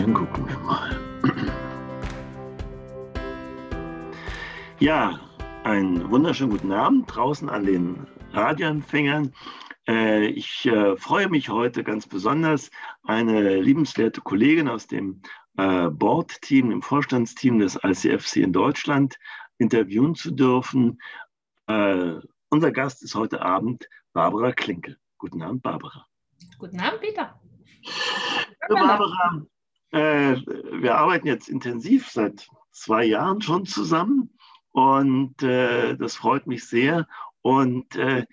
dann gucken wir mal. Ja, einen wunderschönen guten Abend draußen an den Radioempfängern. Äh, ich äh, freue mich heute ganz besonders, eine liebenswerte Kollegin aus dem äh, Board-Team, im Vorstandsteam des ICFC in Deutschland interviewen zu dürfen. Unser Gast ist heute Abend Barbara Klinke. Guten Abend, Barbara. Guten Abend, Peter. Barbara, wir arbeiten jetzt intensiv seit zwei Jahren schon zusammen und äh, das freut mich sehr. Und äh,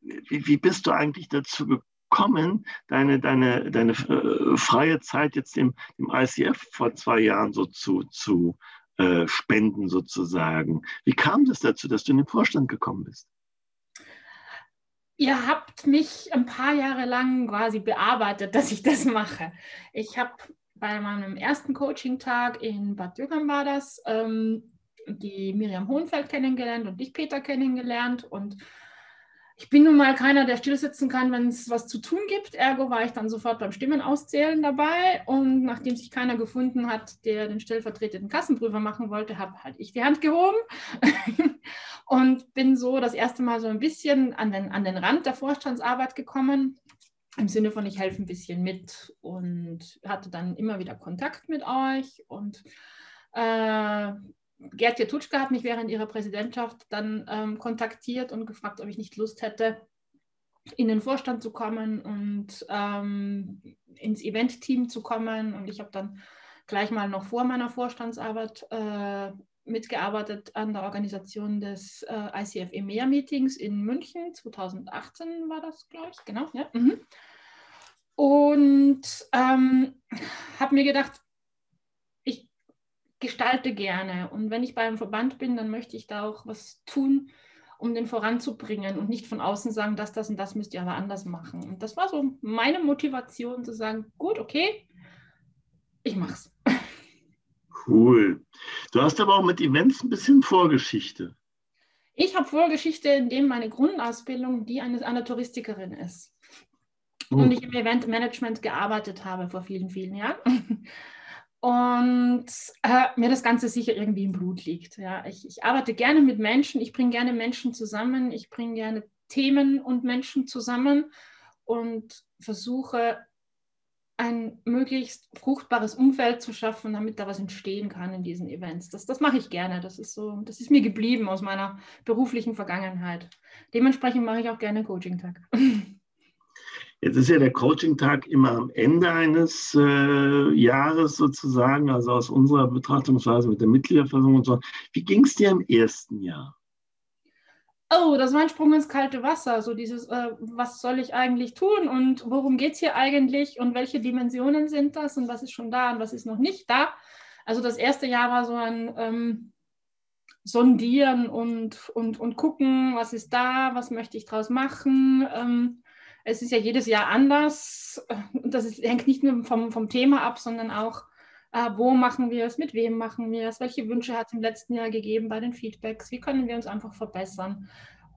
wie, wie, bist du eigentlich dazu gekommen, deine, deine, deine äh, freie Zeit jetzt im, im ICF vor zwei Jahren so zu, zu äh, spenden sozusagen? Wie kam das dazu, dass du in den Vorstand gekommen bist? Ihr habt mich ein paar Jahre lang quasi bearbeitet, dass ich das mache. Ich habe bei meinem ersten Coaching-Tag in Bad Dürkheim war das, ähm, die Miriam Hohenfeld kennengelernt und dich, Peter, kennengelernt. Und ich bin nun mal keiner, der still sitzen kann, wenn es was zu tun gibt. Ergo war ich dann sofort beim Stimmenauszählen dabei. Und nachdem sich keiner gefunden hat, der den stellvertretenden Kassenprüfer machen wollte, habe halt ich die Hand gehoben und bin so das erste Mal so ein bisschen an den, an den Rand der Vorstandsarbeit gekommen. Im Sinne von, ich helfe ein bisschen mit und hatte dann immer wieder Kontakt mit euch und äh, Gertje Tutschke hat mich während ihrer Präsidentschaft dann ähm, kontaktiert und gefragt, ob ich nicht Lust hätte, in den Vorstand zu kommen und ähm, ins Event-Team zu kommen. Und ich habe dann gleich mal noch vor meiner Vorstandsarbeit äh, mitgearbeitet an der Organisation des äh, ICF EMEA-Meetings in München. 2018 war das, glaube ich, genau. Ja. Mhm. Und ähm, habe mir gedacht, gestalte gerne. Und wenn ich beim Verband bin, dann möchte ich da auch was tun, um den voranzubringen und nicht von außen sagen, dass das und das müsst ihr aber anders machen. Und das war so meine Motivation zu sagen, gut, okay, ich mach's. Cool. Du hast aber auch mit Events ein bisschen Vorgeschichte. Ich habe Vorgeschichte, indem meine Grundausbildung die eines einer Touristikerin ist. Oh. Und ich im Eventmanagement gearbeitet habe vor vielen, vielen Jahren und äh, mir das Ganze sicher irgendwie im Blut liegt. Ja. Ich, ich arbeite gerne mit Menschen, ich bringe gerne Menschen zusammen, ich bringe gerne Themen und Menschen zusammen und versuche ein möglichst fruchtbares Umfeld zu schaffen, damit da was entstehen kann in diesen Events. Das, das mache ich gerne. Das ist so, das ist mir geblieben aus meiner beruflichen Vergangenheit. Dementsprechend mache ich auch gerne Coaching-Tag. Jetzt ist ja der Coaching-Tag immer am Ende eines äh, Jahres sozusagen, also aus unserer Betrachtungsweise mit der Mitgliederversammlung und so. Wie ging es dir im ersten Jahr? Oh, das war ein Sprung ins kalte Wasser. So dieses, äh, was soll ich eigentlich tun und worum geht es hier eigentlich und welche Dimensionen sind das und was ist schon da und was ist noch nicht da. Also das erste Jahr war so ein ähm, Sondieren und, und, und gucken, was ist da, was möchte ich draus machen. Ähm, es ist ja jedes Jahr anders. Das ist, hängt nicht nur vom, vom Thema ab, sondern auch, äh, wo machen wir es, mit wem machen wir es, welche Wünsche hat es im letzten Jahr gegeben bei den Feedbacks, wie können wir uns einfach verbessern.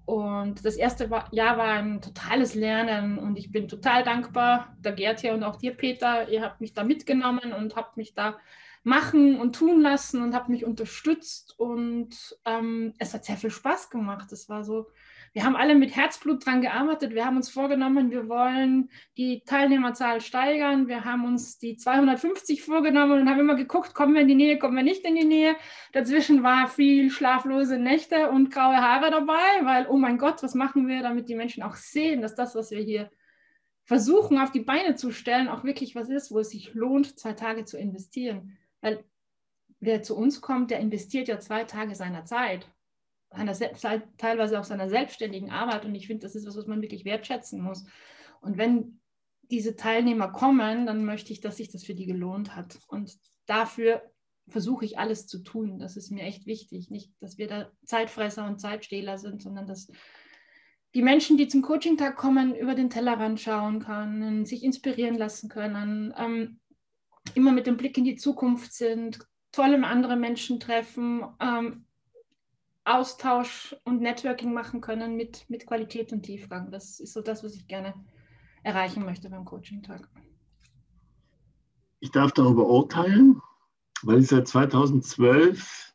Und das erste Jahr war ein totales Lernen und ich bin total dankbar der Gertje und auch dir, Peter. Ihr habt mich da mitgenommen und habt mich da machen und tun lassen und habt mich unterstützt und ähm, es hat sehr viel Spaß gemacht. Es war so, wir haben alle mit Herzblut dran gearbeitet. Wir haben uns vorgenommen, wir wollen die Teilnehmerzahl steigern. Wir haben uns die 250 vorgenommen und haben immer geguckt, kommen wir in die Nähe, kommen wir nicht in die Nähe. Dazwischen war viel schlaflose Nächte und graue Haare dabei, weil, oh mein Gott, was machen wir, damit die Menschen auch sehen, dass das, was wir hier versuchen auf die Beine zu stellen, auch wirklich was ist, wo es sich lohnt, zwei Tage zu investieren. Weil wer zu uns kommt, der investiert ja zwei Tage seiner Zeit seiner, teilweise auch seiner selbstständigen Arbeit. Und ich finde, das ist was, was man wirklich wertschätzen muss. Und wenn diese Teilnehmer kommen, dann möchte ich, dass sich das für die gelohnt hat. Und dafür versuche ich alles zu tun. Das ist mir echt wichtig. Nicht, dass wir da Zeitfresser und Zeitstehler sind, sondern dass die Menschen, die zum Coaching-Tag kommen, über den Tellerrand schauen können, sich inspirieren lassen können, ähm, immer mit dem Blick in die Zukunft sind, tolle andere Menschen treffen, ähm, Austausch und Networking machen können mit, mit Qualität und Tiefgang. Das ist so das, was ich gerne erreichen möchte beim Coaching-Tag. ich darf darüber urteilen, weil ich seit 2012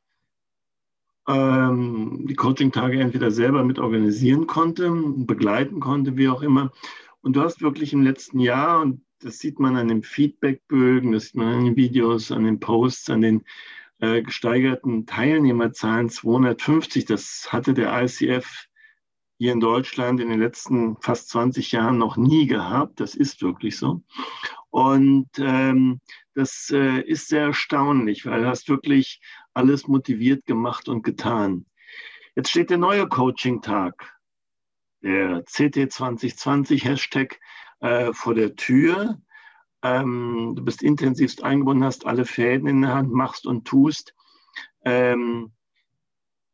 ähm, die Coaching-Tage entweder selber mit organisieren konnte, begleiten konnte, wie auch immer. Und du hast wirklich im letzten Jahr, und das sieht man an den Feedbackbögen, das sieht man an den Videos, an den Posts, an den äh, gesteigerten Teilnehmerzahlen 250. Das hatte der ICF hier in Deutschland in den letzten fast 20 Jahren noch nie gehabt. Das ist wirklich so. Und ähm, das äh, ist sehr erstaunlich, weil du hast wirklich alles motiviert gemacht und getan. Jetzt steht der neue Coaching-Tag, der CT 2020 Hashtag äh, vor der Tür. Ähm, du bist intensivst eingebunden, hast alle Fäden in der Hand, machst und tust. Ähm,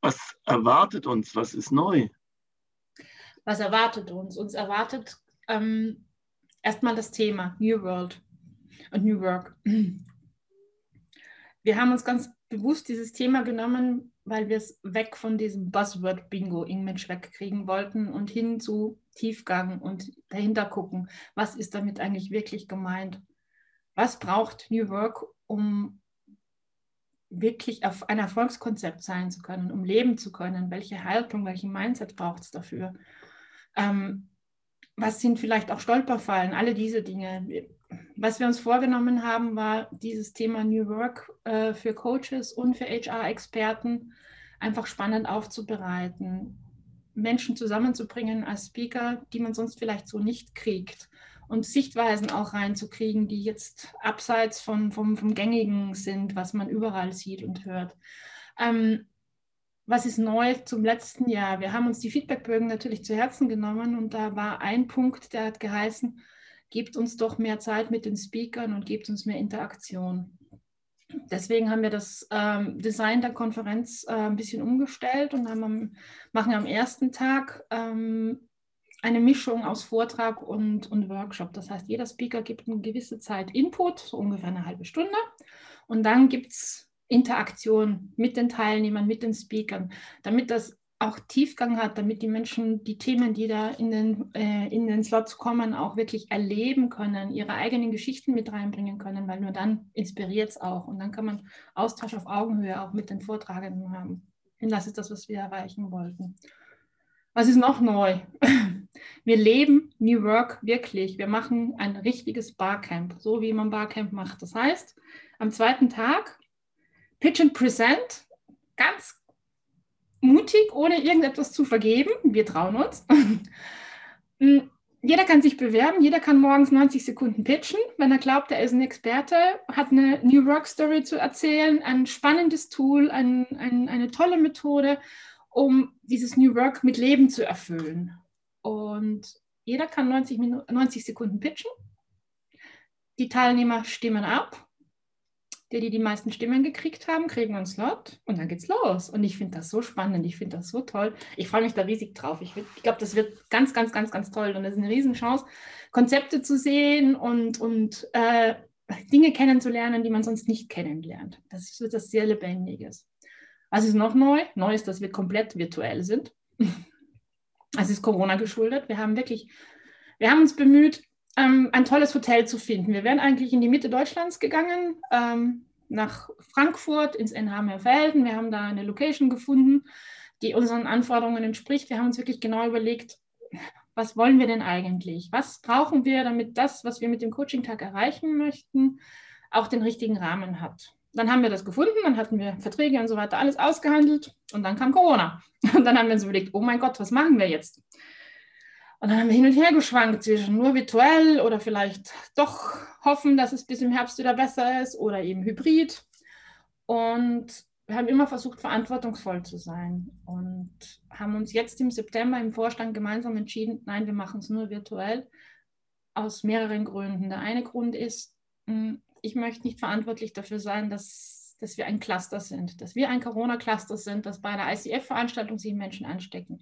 was erwartet uns? Was ist neu? Was erwartet uns? Uns erwartet ähm, erstmal das Thema New World und New Work. Wir haben uns ganz bewusst dieses Thema genommen, weil wir es weg von diesem Buzzword-Bingo-Image wegkriegen wollten und hin zu Tiefgang und dahinter gucken, was ist damit eigentlich wirklich gemeint? Was braucht New Work, um wirklich auf ein Erfolgskonzept sein zu können, um leben zu können? Welche Haltung, welchen Mindset braucht es dafür? Ähm, was sind vielleicht auch Stolperfallen? Alle diese Dinge was wir uns vorgenommen haben, war dieses Thema New Work äh, für Coaches und für HR-Experten einfach spannend aufzubereiten, Menschen zusammenzubringen als Speaker, die man sonst vielleicht so nicht kriegt und Sichtweisen auch reinzukriegen, die jetzt abseits von, vom, vom Gängigen sind, was man überall sieht und hört. Ähm, was ist neu zum letzten Jahr? Wir haben uns die Feedbackbögen natürlich zu Herzen genommen und da war ein Punkt, der hat geheißen, gebt uns doch mehr Zeit mit den Speakern und gebt uns mehr Interaktion. Deswegen haben wir das ähm, Design der Konferenz äh, ein bisschen umgestellt und am, machen am ersten Tag ähm, eine Mischung aus Vortrag und, und Workshop. Das heißt, jeder Speaker gibt eine gewisse Zeit Input, so ungefähr eine halbe Stunde. Und dann gibt es Interaktion mit den Teilnehmern, mit den Speakern, damit das auch Tiefgang hat, damit die Menschen die Themen, die da in den, äh, in den Slots kommen, auch wirklich erleben können, ihre eigenen Geschichten mit reinbringen können, weil nur dann inspiriert es auch. Und dann kann man Austausch auf Augenhöhe auch mit den Vortragenden haben. Und das ist das, was wir erreichen wollten. Was ist noch neu? Wir leben New Work wirklich. Wir machen ein richtiges Barcamp, so wie man Barcamp macht. Das heißt, am zweiten Tag Pitch and Present, ganz mutig, ohne irgendetwas zu vergeben. Wir trauen uns. Mm, jeder kann sich bewerben, jeder kann morgens 90 Sekunden pitchen, wenn er glaubt, er ist ein Experte, hat eine New Work Story zu erzählen, ein spannendes Tool, ein, ein, eine tolle Methode, um dieses New Work mit Leben zu erfüllen. Und jeder kann 90, Minuten, 90 Sekunden pitchen. Die Teilnehmer stimmen ab die, die die meisten Stimmen gekriegt haben, kriegen einen Slot und dann geht's los. Und ich finde das so spannend, ich finde das so toll. Ich freue mich da riesig drauf. Ich, ich glaube, das wird ganz, ganz, ganz, ganz toll. Und es ist eine Riesenchance, Konzepte zu sehen und, und äh, Dinge kennenzulernen, die man sonst nicht kennenlernt. Das ist etwas sehr Lebendiges. Was ist noch neu? Neu ist, dass wir komplett virtuell sind. Es ist Corona geschuldet. Wir haben wirklich, wir haben uns bemüht, ähm, ein tolles Hotel zu finden. Wir wären eigentlich in die Mitte Deutschlands gegangen, ähm, nach Frankfurt, ins NH-Meerfelden. Wir haben da eine Location gefunden, die unseren Anforderungen entspricht. Wir haben uns wirklich genau überlegt, was wollen wir denn eigentlich? Was brauchen wir, damit das, was wir mit dem Coaching-Tag erreichen möchten, auch den richtigen Rahmen hat? Dann haben wir das gefunden, dann hatten wir Verträge und so weiter, alles ausgehandelt und dann kam Corona. Und dann haben wir uns überlegt, oh mein Gott, was machen wir jetzt? Und dann haben wir hin und her geschwankt zwischen nur virtuell oder vielleicht doch hoffen, dass es bis im Herbst wieder besser ist oder eben hybrid. Und wir haben immer versucht, verantwortungsvoll zu sein und haben uns jetzt im September im Vorstand gemeinsam entschieden, nein, wir machen es nur virtuell aus mehreren Gründen. Der eine Grund ist, hm, ich möchte nicht verantwortlich dafür sein, dass dass wir ein Cluster sind, dass wir ein Corona-Cluster sind, dass bei einer ICF-Veranstaltung sich Menschen anstecken.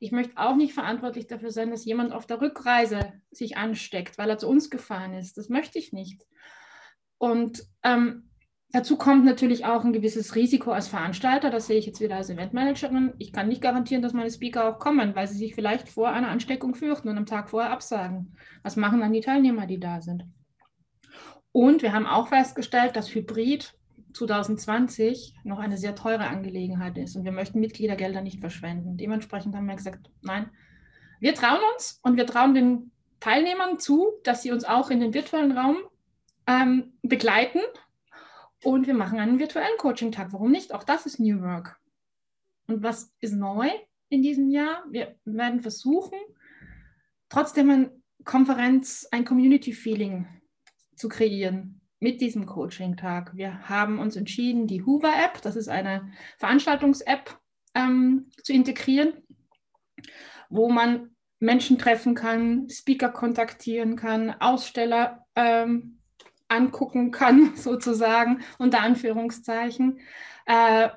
Ich möchte auch nicht verantwortlich dafür sein, dass jemand auf der Rückreise sich ansteckt, weil er zu uns gefahren ist. Das möchte ich nicht. Und ähm, dazu kommt natürlich auch ein gewisses Risiko als Veranstalter. Das sehe ich jetzt wieder als Eventmanagerin. Ich kann nicht garantieren, dass meine Speaker auch kommen, weil sie sich vielleicht vor einer Ansteckung fürchten und am Tag vorher absagen. Was machen dann die Teilnehmer, die da sind? Und wir haben auch festgestellt, dass Hybrid 2020 noch eine sehr teure Angelegenheit ist und wir möchten Mitgliedergelder nicht verschwenden. Dementsprechend haben wir gesagt, nein, wir trauen uns und wir trauen den Teilnehmern zu, dass sie uns auch in den virtuellen Raum ähm, begleiten und wir machen einen virtuellen Coaching-Tag. Warum nicht? Auch das ist New Work. Und was ist neu in diesem Jahr? Wir werden versuchen, trotzdem ein Konferenz, ein Community-Feeling zu kreieren mit diesem Coaching-Tag. Wir haben uns entschieden, die Hoover-App, das ist eine Veranstaltungs-App, ähm, zu integrieren, wo man Menschen treffen kann, Speaker kontaktieren kann, Aussteller ähm, angucken kann, sozusagen, unter Anführungszeichen. Äh,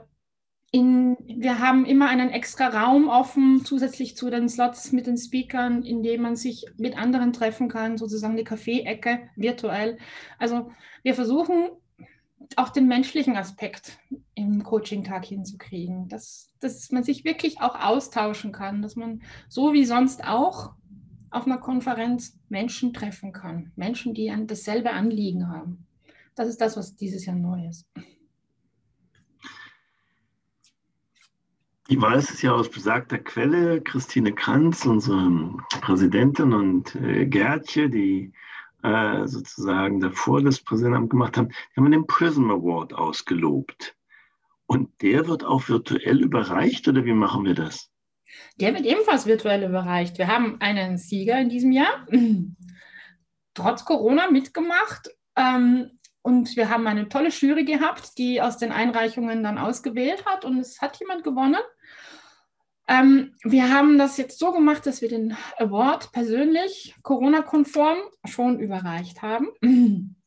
in, wir haben immer einen extra Raum offen, zusätzlich zu den Slots mit den Speakern, in dem man sich mit anderen treffen kann, sozusagen die Kaffee-Ecke virtuell. Also wir versuchen auch den menschlichen Aspekt im Coaching-Tag hinzukriegen, dass, dass man sich wirklich auch austauschen kann, dass man so wie sonst auch auf einer Konferenz Menschen treffen kann, Menschen, die dasselbe Anliegen haben. Das ist das, was dieses Jahr neu ist. Ich weiß es ja aus besagter Quelle, Christine Kranz, unsere Präsidentin und äh, Gertje, die äh, sozusagen davor das Präsidentenamt gemacht haben, die haben den Prism Award ausgelobt. Und der wird auch virtuell überreicht oder wie machen wir das? Der wird ebenfalls virtuell überreicht. Wir haben einen Sieger in diesem Jahr, trotz Corona mitgemacht. Ähm, und wir haben eine tolle Jury gehabt, die aus den Einreichungen dann ausgewählt hat. Und es hat jemand gewonnen. Ähm, wir haben das jetzt so gemacht, dass wir den Award persönlich Corona-konform schon überreicht haben.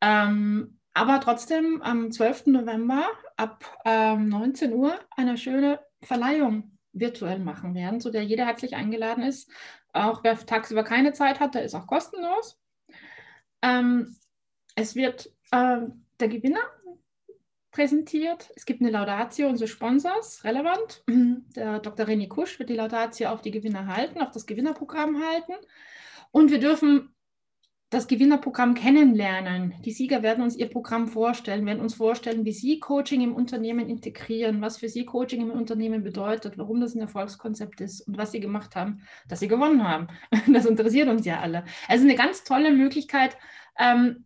ähm, aber trotzdem am 12. November ab ähm, 19 Uhr eine schöne Verleihung virtuell machen werden, zu der jeder herzlich eingeladen ist. Auch wer tagsüber keine Zeit hat, der ist auch kostenlos. Ähm, es wird äh, der Gewinner präsentiert. Es gibt eine Laudatio unseres Sponsors, relevant. Der Dr. René Kusch wird die Laudatio auf die Gewinner halten, auf das Gewinnerprogramm halten. Und wir dürfen das Gewinnerprogramm kennenlernen. Die Sieger werden uns ihr Programm vorstellen, werden uns vorstellen, wie sie Coaching im Unternehmen integrieren, was für sie Coaching im Unternehmen bedeutet, warum das ein Erfolgskonzept ist und was sie gemacht haben, dass sie gewonnen haben. Das interessiert uns ja alle. Also eine ganz tolle Möglichkeit, ähm,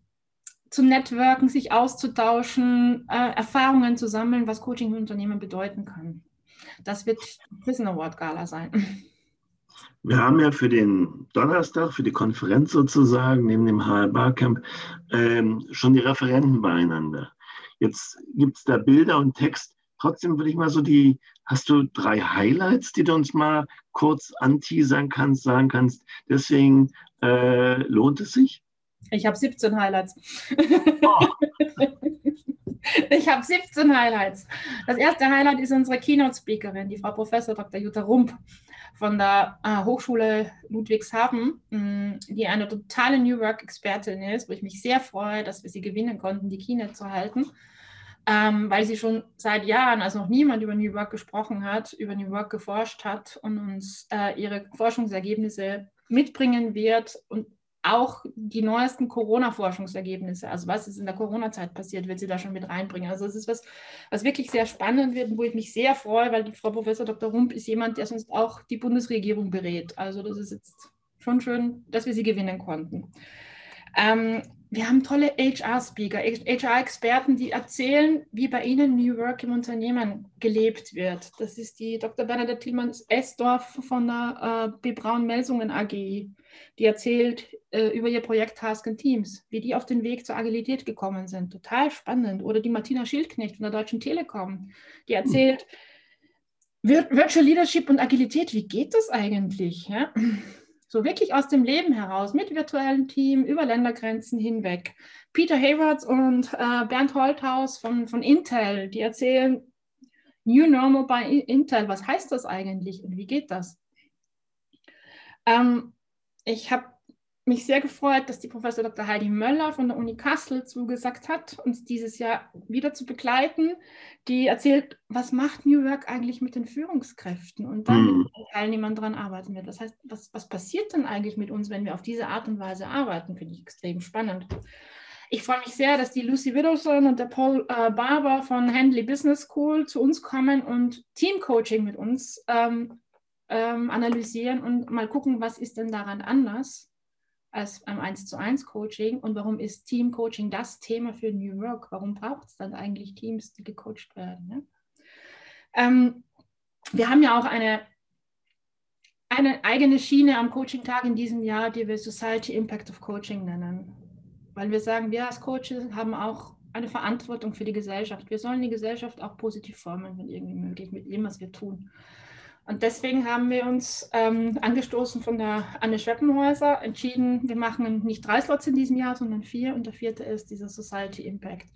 zu networken, sich auszutauschen, äh, Erfahrungen zu sammeln, was Coaching im Unternehmen bedeuten kann. Das wird Prison Award Gala sein. Wir haben ja für den Donnerstag, für die Konferenz sozusagen, neben dem HR Barcamp, ähm, schon die Referenten beieinander. Jetzt gibt es da Bilder und Text. Trotzdem würde ich mal so die, hast du drei Highlights, die du uns mal kurz anteasern kannst, sagen kannst, deswegen äh, lohnt es sich? Ich habe 17 Highlights. Oh. ich habe 17 Highlights. Das erste Highlight ist unsere Keynote-Speakerin, die Frau Professor Dr. Jutta Rump von der äh, Hochschule Ludwigshafen, mm, die eine totale New Work-Expertin ist, wo ich mich sehr freue, dass wir sie gewinnen konnten, die Keynote zu halten. Ähm, weil sie schon seit Jahren, als noch niemand über New Work gesprochen hat, über New Work geforscht hat und uns äh, ihre Forschungsergebnisse mitbringen wird und auch die neuesten Corona-Forschungsergebnisse, also was ist in der Corona-Zeit passiert, wird sie da schon mit reinbringen. Also es ist was, was wirklich sehr spannend wird, wo ich mich sehr freue, weil die Frau Professor Dr. Rump ist jemand, der sonst auch die Bundesregierung berät. Also das ist jetzt schon schön, dass wir sie gewinnen konnten. Ähm, wir haben tolle HR-Speaker, HR-Experten, die erzählen, wie bei ihnen New Work im Unternehmen gelebt wird. Das ist die Dr. Bernadette Tillmanns-Esdorf von der äh, B. Braun-Melsungen AG. Die erzählt äh, über ihr Projekt Task and Teams, wie die auf den Weg zur Agilität gekommen sind. Total spannend. Oder die Martina Schildknecht von der Deutschen Telekom, die erzählt, Virtual Leadership und Agilität, wie geht das eigentlich? Ja? So wirklich aus dem Leben heraus, mit virtuellem Team, über Ländergrenzen hinweg. Peter Haywards und äh, Bernd Holthaus von, von Intel, die erzählen New Normal bei Intel. Was heißt das eigentlich und wie geht das? Ähm, ich habe mich sehr gefreut, dass die Professor Dr. Heidi Möller von der Uni Kassel zugesagt hat, uns dieses Jahr wieder zu begleiten. Die erzählt, was macht New Work eigentlich mit den Führungskräften und dann mhm. mit den Teilnehmern daran arbeiten wir. Das heißt, was, was passiert denn eigentlich mit uns, wenn wir auf diese Art und Weise arbeiten? Finde ich extrem spannend. Ich freue mich sehr, dass die Lucy Widdowson und der Paul äh, Barber von Handley Business School zu uns kommen und Teamcoaching mit uns ähm, ähm, analysieren und mal gucken, was ist denn daran anders als beim 1 zu 1 Coaching und warum ist Teamcoaching das Thema für New Work? Warum braucht es dann eigentlich Teams, die gecoacht werden? Ne? Ähm, wir haben ja auch eine, eine eigene Schiene am Coaching-Tag in diesem Jahr, die wir Society Impact of Coaching nennen weil wir sagen, wir als Coaches haben auch eine Verantwortung für die Gesellschaft. Wir sollen die Gesellschaft auch positiv formen, wenn irgendwie möglich, mit dem, was wir tun. Und deswegen haben wir uns ähm, angestoßen von der Anne Schweppenhäuser entschieden, wir machen nicht drei Slots in diesem Jahr, sondern vier. Und der vierte ist dieser Society Impact.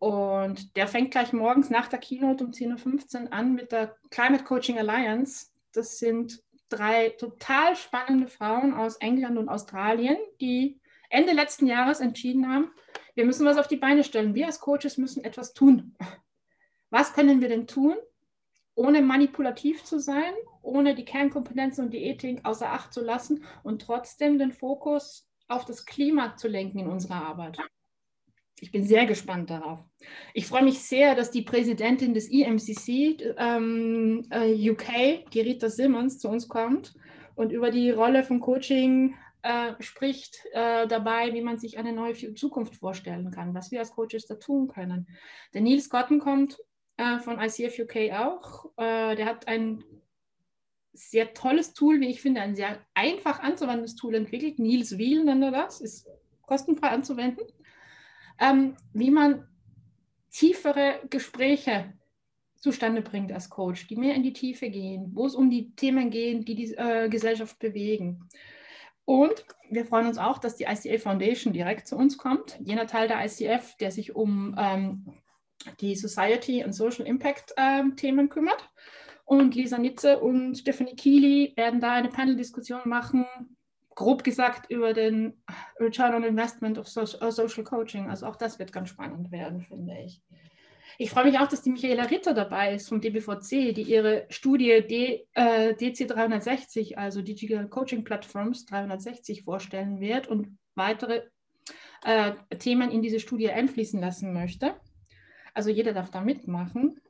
Und der fängt gleich morgens nach der Keynote um 10.15 Uhr an mit der Climate Coaching Alliance. Das sind drei total spannende Frauen aus England und Australien, die Ende letzten Jahres entschieden haben, wir müssen was auf die Beine stellen. Wir als Coaches müssen etwas tun. Was können wir denn tun, ohne manipulativ zu sein, ohne die Kernkompetenzen und die Ethik außer Acht zu lassen und trotzdem den Fokus auf das Klima zu lenken in unserer Arbeit? Ich bin sehr gespannt darauf. Ich freue mich sehr, dass die Präsidentin des EMCC ähm, äh, UK, die Rita Simmons, zu uns kommt und über die Rolle von Coaching äh, spricht äh, dabei, wie man sich eine neue Zukunft vorstellen kann, was wir als Coaches da tun können. Der Nils Gotten kommt äh, von ICF UK auch. Äh, der hat ein sehr tolles Tool, wie ich finde, ein sehr einfach anzuwendendes Tool entwickelt. Nils Wiel nennt er das, ist kostenfrei anzuwenden. Ähm, wie man tiefere Gespräche zustande bringt als Coach, die mehr in die Tiefe gehen, wo es um die Themen geht, die die äh, Gesellschaft bewegen. Und wir freuen uns auch, dass die ICA Foundation direkt zu uns kommt. Jener Teil der ICF, der sich um ähm, die Society und Social Impact ähm, Themen kümmert. Und Lisa Nitze und Stephanie Keely werden da eine Panel-Diskussion machen, grob gesagt über den Return on Investment of Social Coaching. Also auch das wird ganz spannend werden, finde ich. Ich freue mich auch, dass die Michaela Ritter dabei ist vom DBVC, die ihre Studie D, äh, DC 360, also Digital Coaching Platforms 360 vorstellen wird und weitere äh, Themen in diese Studie einfließen lassen möchte. Also jeder darf da mitmachen.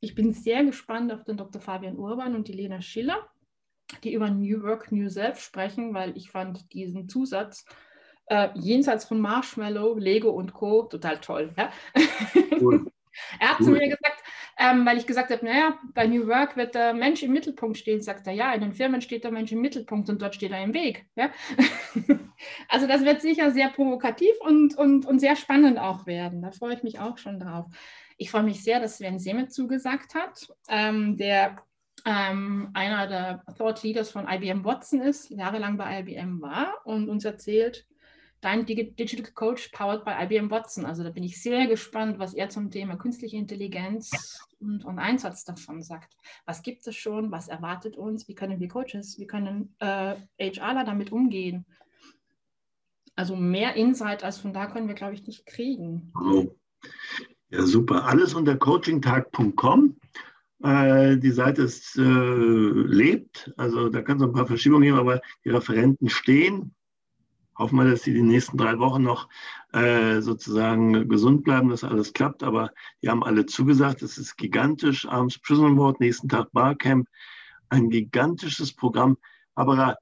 Ich bin sehr gespannt auf den Dr. Fabian Urban und die Lena Schiller, die über New Work, New Self sprechen, weil ich fand diesen Zusatz äh, jenseits von Marshmallow, Lego und Co. total toll. Ja? Cool. Er hat cool. zu mir gesagt, ähm, weil ich gesagt habe, naja, bei New Work wird der Mensch im Mittelpunkt stehen. Sagt er, ja, in den Firmen steht der Mensch im Mittelpunkt und dort steht er im Weg. Ja? also das wird sicher sehr provokativ und, und, und sehr spannend auch werden. Da freue ich mich auch schon drauf. Ich freue mich sehr, dass Sven Seme zugesagt hat, ähm, der ähm, einer der Thought Leaders von IBM Watson ist, jahrelang bei IBM war und uns erzählt, dein Digital Coach powered by IBM Watson. Also da bin ich sehr gespannt, was er zum Thema künstliche Intelligenz und, und Einsatz davon sagt. Was gibt es schon? Was erwartet uns? Wie können wir Coaches, wie können äh, HRler damit umgehen? Also mehr Insight als von da können wir, glaube ich, nicht kriegen. Ja, super. Alles unter coachingtag.com. Äh, die Seite ist, äh, lebt, also da kann es ein paar Verschiebungen geben, aber die Referenten stehen hoffen wir, dass sie die nächsten drei Wochen noch äh, sozusagen gesund bleiben, dass alles klappt. Aber die haben alle zugesagt. Es ist gigantisch. Abends Prison Board, nächsten Tag Barcamp. Ein gigantisches Programm. Aber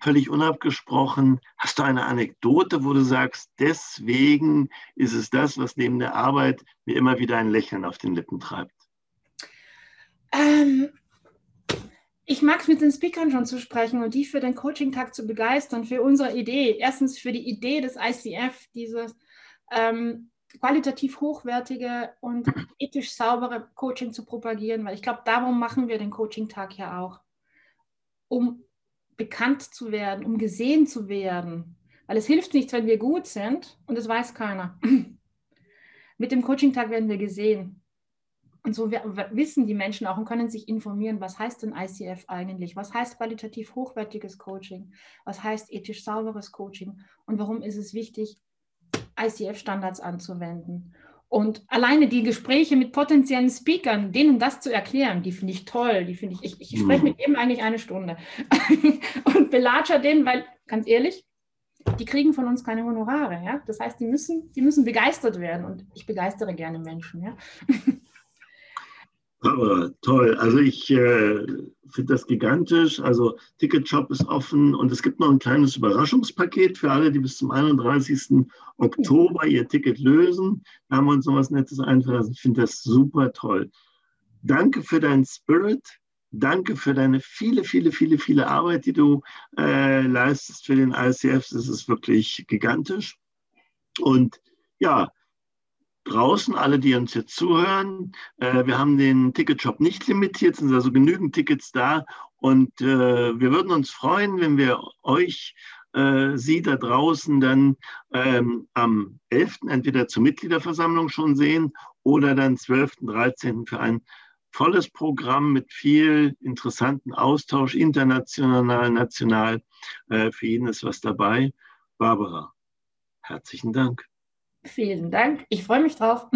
völlig unabgesprochen, hast du eine Anekdote, wo du sagst, deswegen ist es das, was neben der Arbeit mir immer wieder ein Lächeln auf den Lippen treibt? Ähm, ich mag es mit den Speakern schon zu sprechen und die für den Coaching-Tag zu begeistern, für unsere Idee. Erstens für die Idee des ICF, dieses ähm, qualitativ hochwertige und ethisch saubere Coaching zu propagieren, weil ich glaube, darum machen wir den Coaching-Tag ja auch. Um bekannt zu werden, um gesehen zu werden. Weil es hilft nichts, wenn wir gut sind und es weiß keiner. Mit dem Coaching-Tag werden wir gesehen. Und so wissen die Menschen auch und können sich informieren, was heißt denn ICF eigentlich? Was heißt qualitativ hochwertiges Coaching? Was heißt ethisch sauberes Coaching? Und warum ist es wichtig, ICF-Standards anzuwenden? Und alleine die Gespräche mit potenziellen Speakern, denen das zu erklären, die finde ich toll. Die finde ich, ich, ich spreche mit ihm eigentlich eine Stunde und belatscher den, weil, ganz ehrlich, die kriegen von uns keine Honorare. Ja? Das heißt, die müssen, die müssen begeistert werden und ich begeistere gerne Menschen. Ja? Aber toll. Also ich äh, finde das gigantisch. Also Ticketshop ist offen und es gibt noch ein kleines Überraschungspaket für alle, die bis zum 31. Oktober ihr Ticket lösen. Da haben wir uns noch was Nettes einfallen Ich finde das super toll. Danke für deinen Spirit. Danke für deine viele, viele, viele, viele Arbeit, die du äh, leistest für den ICF. Das ist wirklich gigantisch. Und ja, draußen, alle, die uns jetzt zuhören, äh, wir haben den Ticketshop nicht limitiert, sind also genügend Tickets da. Und äh, wir würden uns freuen, wenn wir euch, äh, Sie da draußen dann ähm, am 11. entweder zur Mitgliederversammlung schon sehen oder dann 12., 13. für ein volles Programm mit viel interessanten Austausch, international, national. Äh, für jeden ist was dabei. Barbara, herzlichen Dank. Vielen Dank. Ich freue mich drauf.